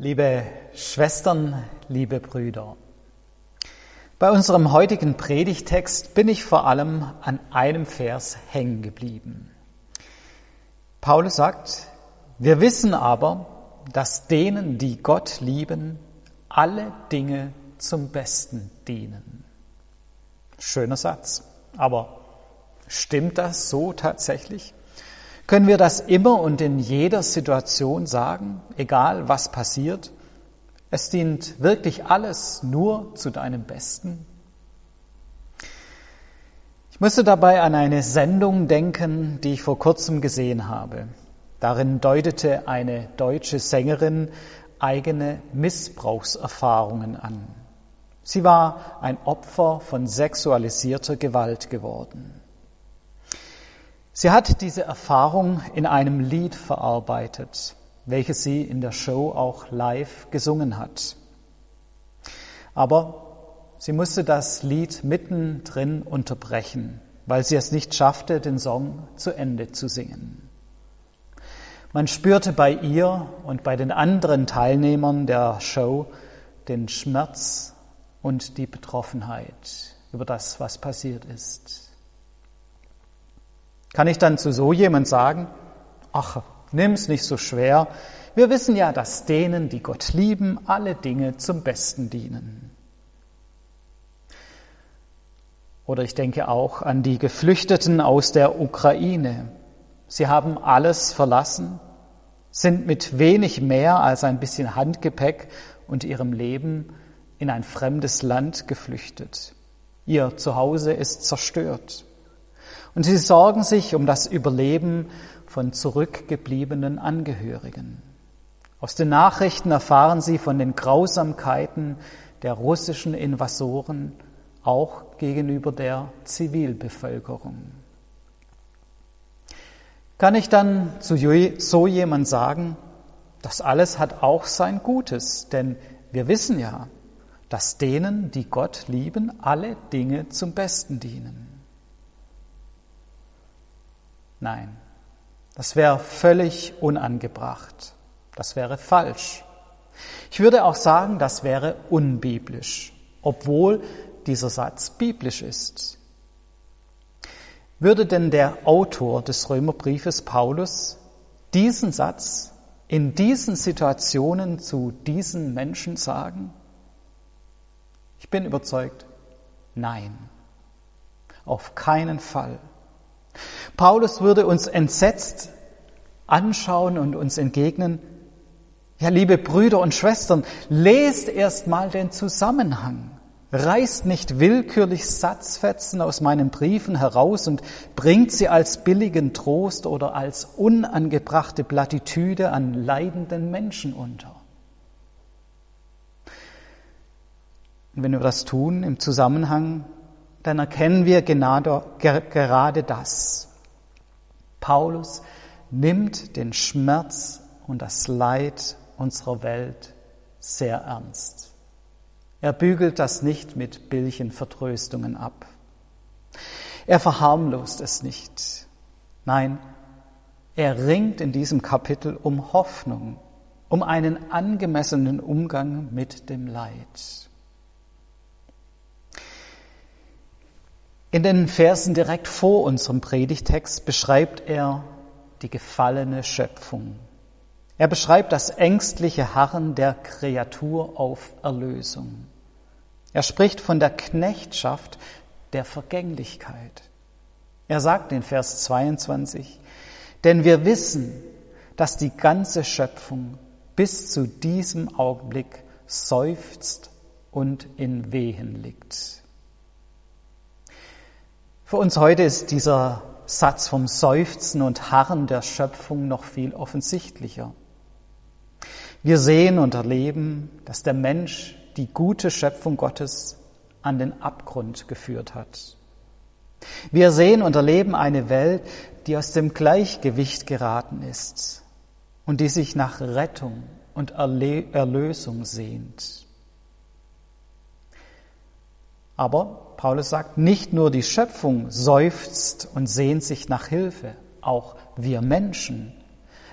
Liebe Schwestern, liebe Brüder, bei unserem heutigen Predigtext bin ich vor allem an einem Vers hängen geblieben. Paulus sagt, wir wissen aber, dass denen, die Gott lieben, alle Dinge zum Besten dienen. Schöner Satz, aber stimmt das so tatsächlich? Können wir das immer und in jeder Situation sagen, egal was passiert? Es dient wirklich alles nur zu deinem Besten? Ich musste dabei an eine Sendung denken, die ich vor kurzem gesehen habe. Darin deutete eine deutsche Sängerin eigene Missbrauchserfahrungen an. Sie war ein Opfer von sexualisierter Gewalt geworden. Sie hat diese Erfahrung in einem Lied verarbeitet, welches sie in der Show auch live gesungen hat. Aber sie musste das Lied mittendrin unterbrechen, weil sie es nicht schaffte, den Song zu Ende zu singen. Man spürte bei ihr und bei den anderen Teilnehmern der Show den Schmerz und die Betroffenheit über das, was passiert ist. Kann ich dann zu so jemand sagen, ach, nimm's nicht so schwer. Wir wissen ja, dass denen, die Gott lieben, alle Dinge zum Besten dienen. Oder ich denke auch an die Geflüchteten aus der Ukraine. Sie haben alles verlassen, sind mit wenig mehr als ein bisschen Handgepäck und ihrem Leben in ein fremdes Land geflüchtet. Ihr Zuhause ist zerstört. Und sie sorgen sich um das Überleben von zurückgebliebenen Angehörigen. Aus den Nachrichten erfahren sie von den Grausamkeiten der russischen Invasoren auch gegenüber der Zivilbevölkerung. Kann ich dann zu so jemand sagen, das alles hat auch sein Gutes, denn wir wissen ja, dass denen, die Gott lieben, alle Dinge zum Besten dienen. Nein, das wäre völlig unangebracht. Das wäre falsch. Ich würde auch sagen, das wäre unbiblisch, obwohl dieser Satz biblisch ist. Würde denn der Autor des Römerbriefes Paulus diesen Satz in diesen Situationen zu diesen Menschen sagen? Ich bin überzeugt, nein, auf keinen Fall. Paulus würde uns entsetzt anschauen und uns entgegnen, ja, liebe Brüder und Schwestern, lest erst mal den Zusammenhang. Reißt nicht willkürlich Satzfetzen aus meinen Briefen heraus und bringt sie als billigen Trost oder als unangebrachte Plattitüde an leidenden Menschen unter. Und wenn wir das tun im Zusammenhang dann erkennen wir gerade das. Paulus nimmt den Schmerz und das Leid unserer Welt sehr ernst. Er bügelt das nicht mit billigen Vertröstungen ab. Er verharmlost es nicht. Nein, er ringt in diesem Kapitel um Hoffnung, um einen angemessenen Umgang mit dem Leid. In den Versen direkt vor unserem Predigtext beschreibt er die gefallene Schöpfung. Er beschreibt das ängstliche Harren der Kreatur auf Erlösung. Er spricht von der Knechtschaft der Vergänglichkeit. Er sagt in Vers 22, denn wir wissen, dass die ganze Schöpfung bis zu diesem Augenblick seufzt und in Wehen liegt. Für uns heute ist dieser Satz vom Seufzen und Harren der Schöpfung noch viel offensichtlicher. Wir sehen und erleben, dass der Mensch die gute Schöpfung Gottes an den Abgrund geführt hat. Wir sehen und erleben eine Welt, die aus dem Gleichgewicht geraten ist und die sich nach Rettung und Erlösung sehnt. Aber Paulus sagt, nicht nur die Schöpfung seufzt und sehnt sich nach Hilfe, auch wir Menschen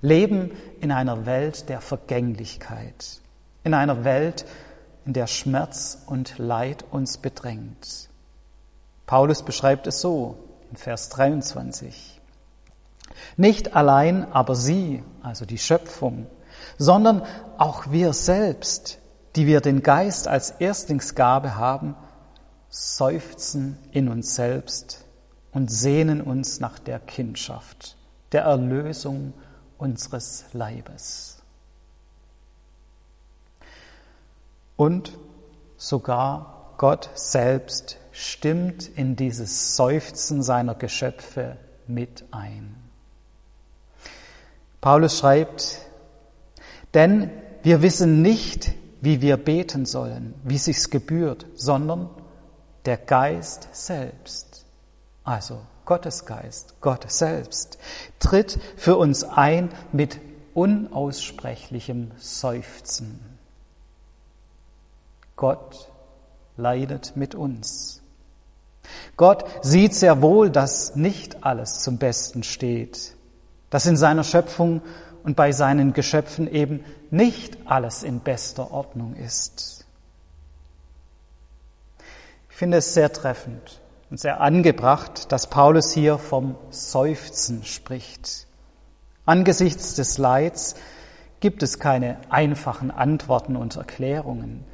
leben in einer Welt der Vergänglichkeit. in einer Welt, in der Schmerz und Leid uns bedrängt. Paulus beschreibt es so in Vers 23. Nicht allein aber sie, also die Schöpfung, sondern auch wir selbst, die wir den Geist als Erstlingsgabe haben, seufzen in uns selbst und sehnen uns nach der Kindschaft, der Erlösung unseres Leibes. Und sogar Gott selbst stimmt in dieses Seufzen seiner Geschöpfe mit ein. Paulus schreibt, denn wir wissen nicht, wie wir beten sollen, wie sich's gebührt, sondern der Geist selbst, also Gottes Geist, Gott selbst, tritt für uns ein mit unaussprechlichem Seufzen. Gott leidet mit uns. Gott sieht sehr wohl, dass nicht alles zum Besten steht, dass in seiner Schöpfung und bei seinen Geschöpfen eben nicht alles in bester Ordnung ist. Ich finde es sehr treffend und sehr angebracht, dass Paulus hier vom Seufzen spricht. Angesichts des Leids gibt es keine einfachen Antworten und Erklärungen.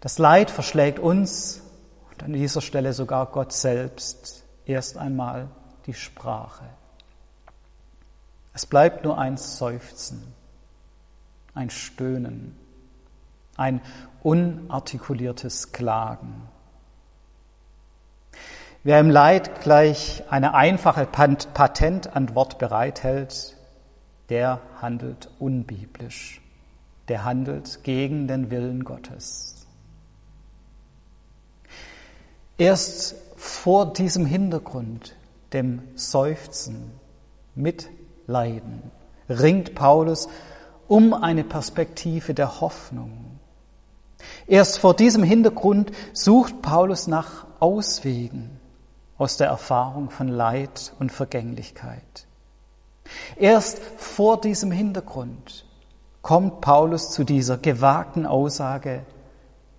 Das Leid verschlägt uns und an dieser Stelle sogar Gott selbst erst einmal die Sprache. Es bleibt nur ein Seufzen, ein Stöhnen, ein unartikuliertes Klagen. Wer im Leid gleich eine einfache Patentantwort bereithält, der handelt unbiblisch, der handelt gegen den Willen Gottes. Erst vor diesem Hintergrund, dem Seufzen, mit Leiden ringt Paulus um eine Perspektive der Hoffnung. Erst vor diesem Hintergrund sucht Paulus nach Auswegen aus der Erfahrung von Leid und Vergänglichkeit. Erst vor diesem Hintergrund kommt Paulus zu dieser gewagten Aussage,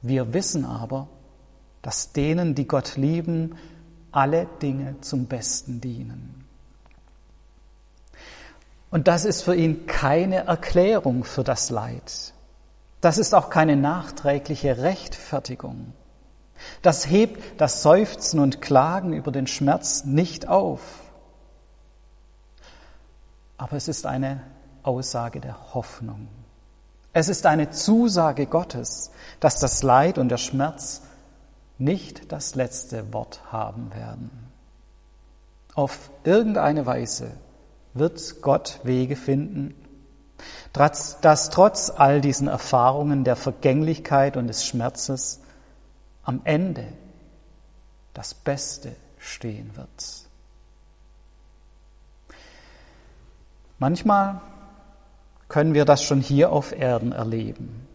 wir wissen aber, dass denen, die Gott lieben, alle Dinge zum Besten dienen. Und das ist für ihn keine Erklärung für das Leid. Das ist auch keine nachträgliche Rechtfertigung. Das hebt das Seufzen und Klagen über den Schmerz nicht auf. Aber es ist eine Aussage der Hoffnung. Es ist eine Zusage Gottes, dass das Leid und der Schmerz nicht das letzte Wort haben werden. Auf irgendeine Weise wird Gott Wege finden, dass trotz all diesen Erfahrungen der Vergänglichkeit und des Schmerzes am Ende das Beste stehen wird. Manchmal können wir das schon hier auf Erden erleben.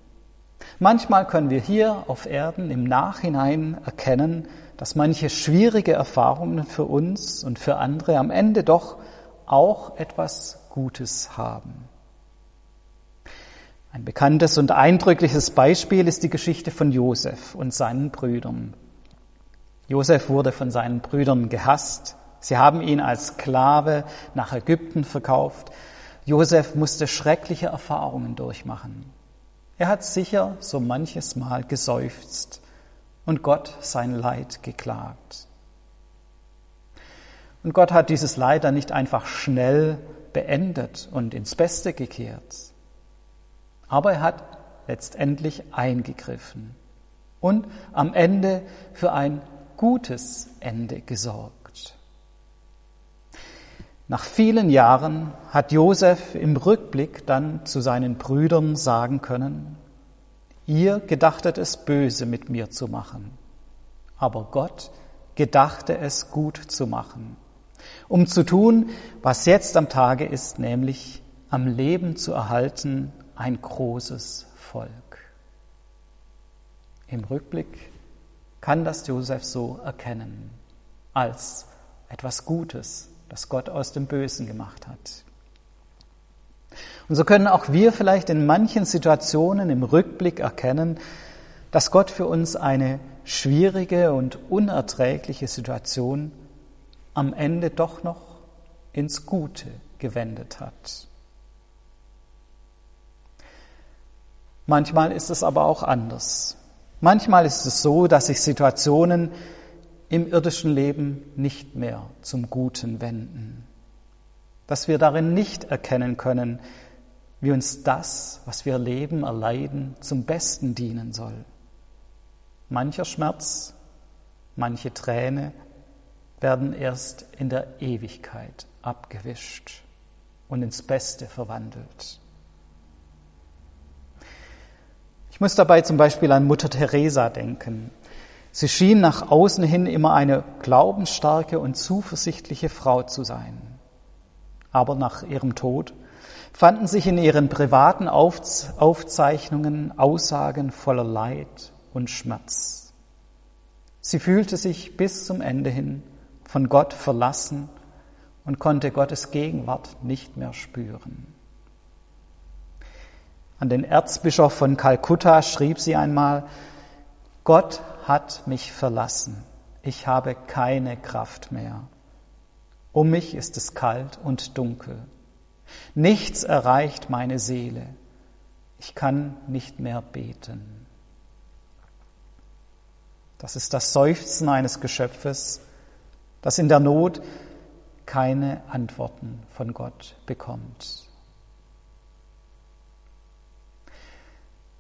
Manchmal können wir hier auf Erden im Nachhinein erkennen, dass manche schwierige Erfahrungen für uns und für andere am Ende doch auch etwas Gutes haben. Ein bekanntes und eindrückliches Beispiel ist die Geschichte von Josef und seinen Brüdern. Josef wurde von seinen Brüdern gehasst. Sie haben ihn als Sklave nach Ägypten verkauft. Josef musste schreckliche Erfahrungen durchmachen. Er hat sicher so manches Mal geseufzt und Gott sein Leid geklagt. Und Gott hat dieses Leid dann nicht einfach schnell beendet und ins Beste gekehrt. Aber er hat letztendlich eingegriffen und am Ende für ein gutes Ende gesorgt. Nach vielen Jahren hat Josef im Rückblick dann zu seinen Brüdern sagen können, ihr gedachtet es böse mit mir zu machen, aber Gott gedachte es gut zu machen um zu tun, was jetzt am Tage ist, nämlich am Leben zu erhalten ein großes Volk. Im Rückblick kann das Josef so erkennen, als etwas Gutes, das Gott aus dem Bösen gemacht hat. Und so können auch wir vielleicht in manchen Situationen im Rückblick erkennen, dass Gott für uns eine schwierige und unerträgliche Situation am Ende doch noch ins Gute gewendet hat. Manchmal ist es aber auch anders. Manchmal ist es so, dass sich Situationen im irdischen Leben nicht mehr zum Guten wenden, dass wir darin nicht erkennen können, wie uns das, was wir leben, erleiden, zum Besten dienen soll. Mancher Schmerz, manche Träne werden erst in der Ewigkeit abgewischt und ins Beste verwandelt. Ich muss dabei zum Beispiel an Mutter Teresa denken. Sie schien nach außen hin immer eine glaubensstarke und zuversichtliche Frau zu sein. Aber nach ihrem Tod fanden sich in ihren privaten Aufzeichnungen Aussagen voller Leid und Schmerz. Sie fühlte sich bis zum Ende hin von Gott verlassen und konnte Gottes Gegenwart nicht mehr spüren. An den Erzbischof von Kalkutta schrieb sie einmal, Gott hat mich verlassen, ich habe keine Kraft mehr. Um mich ist es kalt und dunkel. Nichts erreicht meine Seele. Ich kann nicht mehr beten. Das ist das Seufzen eines Geschöpfes, das in der Not keine Antworten von Gott bekommt.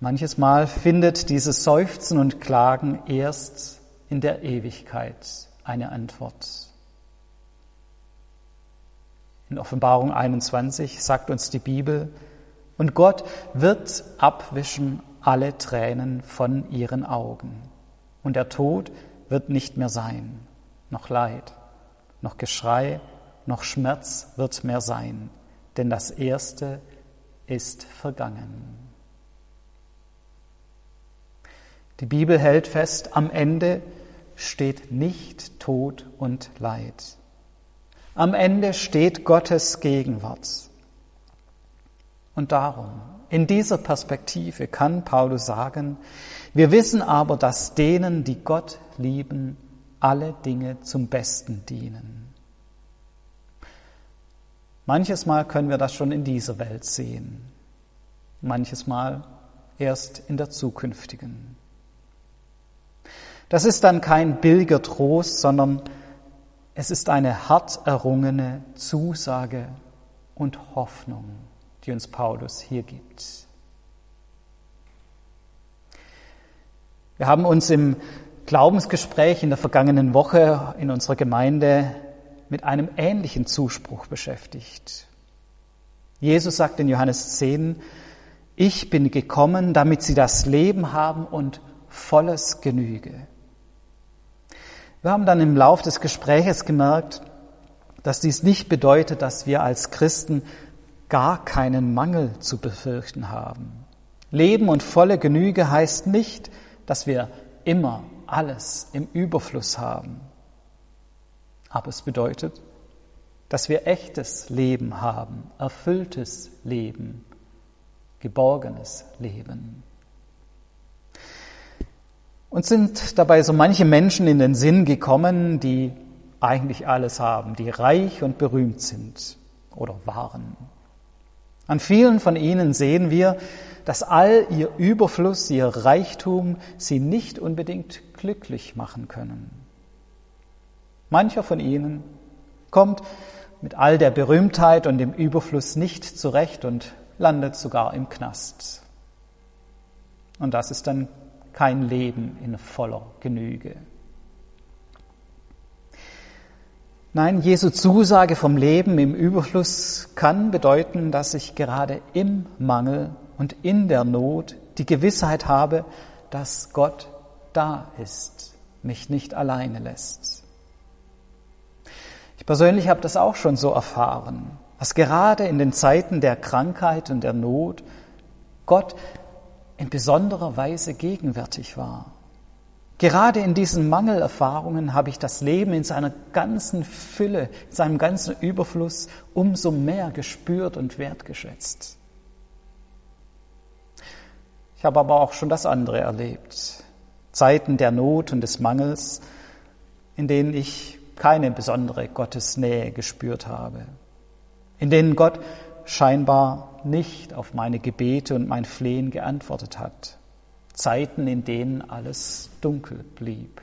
Manches Mal findet dieses Seufzen und Klagen erst in der Ewigkeit eine Antwort. In Offenbarung 21 sagt uns die Bibel, und Gott wird abwischen alle Tränen von ihren Augen und der Tod wird nicht mehr sein, noch Leid, noch Geschrei, noch Schmerz wird mehr sein, denn das Erste ist vergangen. Die Bibel hält fest, am Ende steht nicht Tod und Leid. Am Ende steht Gottes Gegenwart. Und darum, in dieser Perspektive kann Paulus sagen, wir wissen aber, dass denen, die Gott lieben, alle Dinge zum Besten dienen. Manches Mal können wir das schon in dieser Welt sehen, manches Mal erst in der zukünftigen. Das ist dann kein billiger Trost, sondern es ist eine hart errungene Zusage und Hoffnung, die uns Paulus hier gibt. Wir haben uns im Glaubensgespräch in der vergangenen Woche in unserer Gemeinde mit einem ähnlichen Zuspruch beschäftigt. Jesus sagt in Johannes 10, ich bin gekommen, damit sie das Leben haben und volles Genüge. Wir haben dann im Lauf des Gespräches gemerkt, dass dies nicht bedeutet, dass wir als Christen gar keinen Mangel zu befürchten haben. Leben und volle Genüge heißt nicht, dass wir immer alles im Überfluss haben. Aber es bedeutet, dass wir echtes Leben haben, erfülltes Leben, geborgenes Leben. Und sind dabei so manche Menschen in den Sinn gekommen, die eigentlich alles haben, die reich und berühmt sind oder waren. An vielen von ihnen sehen wir, dass all ihr Überfluss, ihr Reichtum sie nicht unbedingt glücklich machen können. Mancher von ihnen kommt mit all der Berühmtheit und dem Überfluss nicht zurecht und landet sogar im Knast. Und das ist dann kein Leben in voller Genüge. Nein, Jesu Zusage vom Leben im Überfluss kann bedeuten, dass ich gerade im Mangel und in der Not die Gewissheit habe, dass Gott da ist, mich nicht alleine lässt. Ich persönlich habe das auch schon so erfahren, dass gerade in den Zeiten der Krankheit und der Not Gott in besonderer Weise gegenwärtig war. Gerade in diesen Mangelerfahrungen habe ich das Leben in seiner ganzen Fülle, in seinem ganzen Überfluss umso mehr gespürt und wertgeschätzt. Ich habe aber auch schon das andere erlebt. Zeiten der Not und des Mangels, in denen ich keine besondere Gottesnähe gespürt habe, in denen Gott scheinbar nicht auf meine Gebete und mein Flehen geantwortet hat. Zeiten, in denen alles dunkel blieb.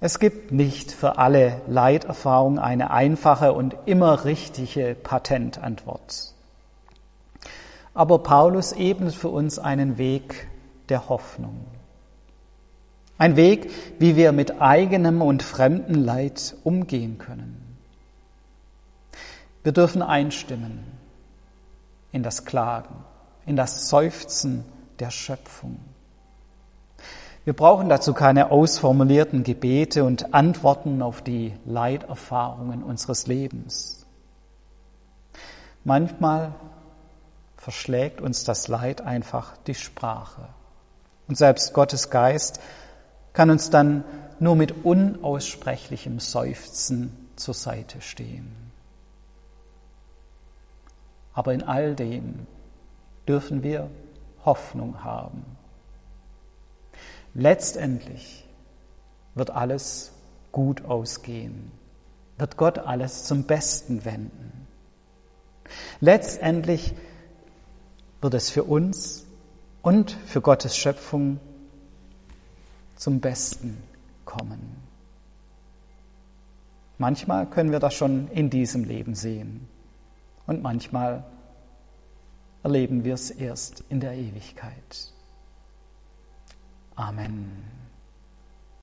Es gibt nicht für alle Leiterfahrungen eine einfache und immer richtige Patentantwort. Aber Paulus ebnet für uns einen Weg der Hoffnung. Ein Weg, wie wir mit eigenem und fremdem Leid umgehen können. Wir dürfen einstimmen in das Klagen, in das Seufzen der Schöpfung. Wir brauchen dazu keine ausformulierten Gebete und Antworten auf die Leiterfahrungen unseres Lebens. Manchmal verschlägt uns das Leid einfach die Sprache. Und selbst Gottes Geist kann uns dann nur mit unaussprechlichem Seufzen zur Seite stehen. Aber in all dem dürfen wir Hoffnung haben. Letztendlich wird alles gut ausgehen, wird Gott alles zum Besten wenden. Letztendlich wird es für uns und für Gottes Schöpfung zum Besten kommen. Manchmal können wir das schon in diesem Leben sehen und manchmal erleben wir es erst in der Ewigkeit. Amen.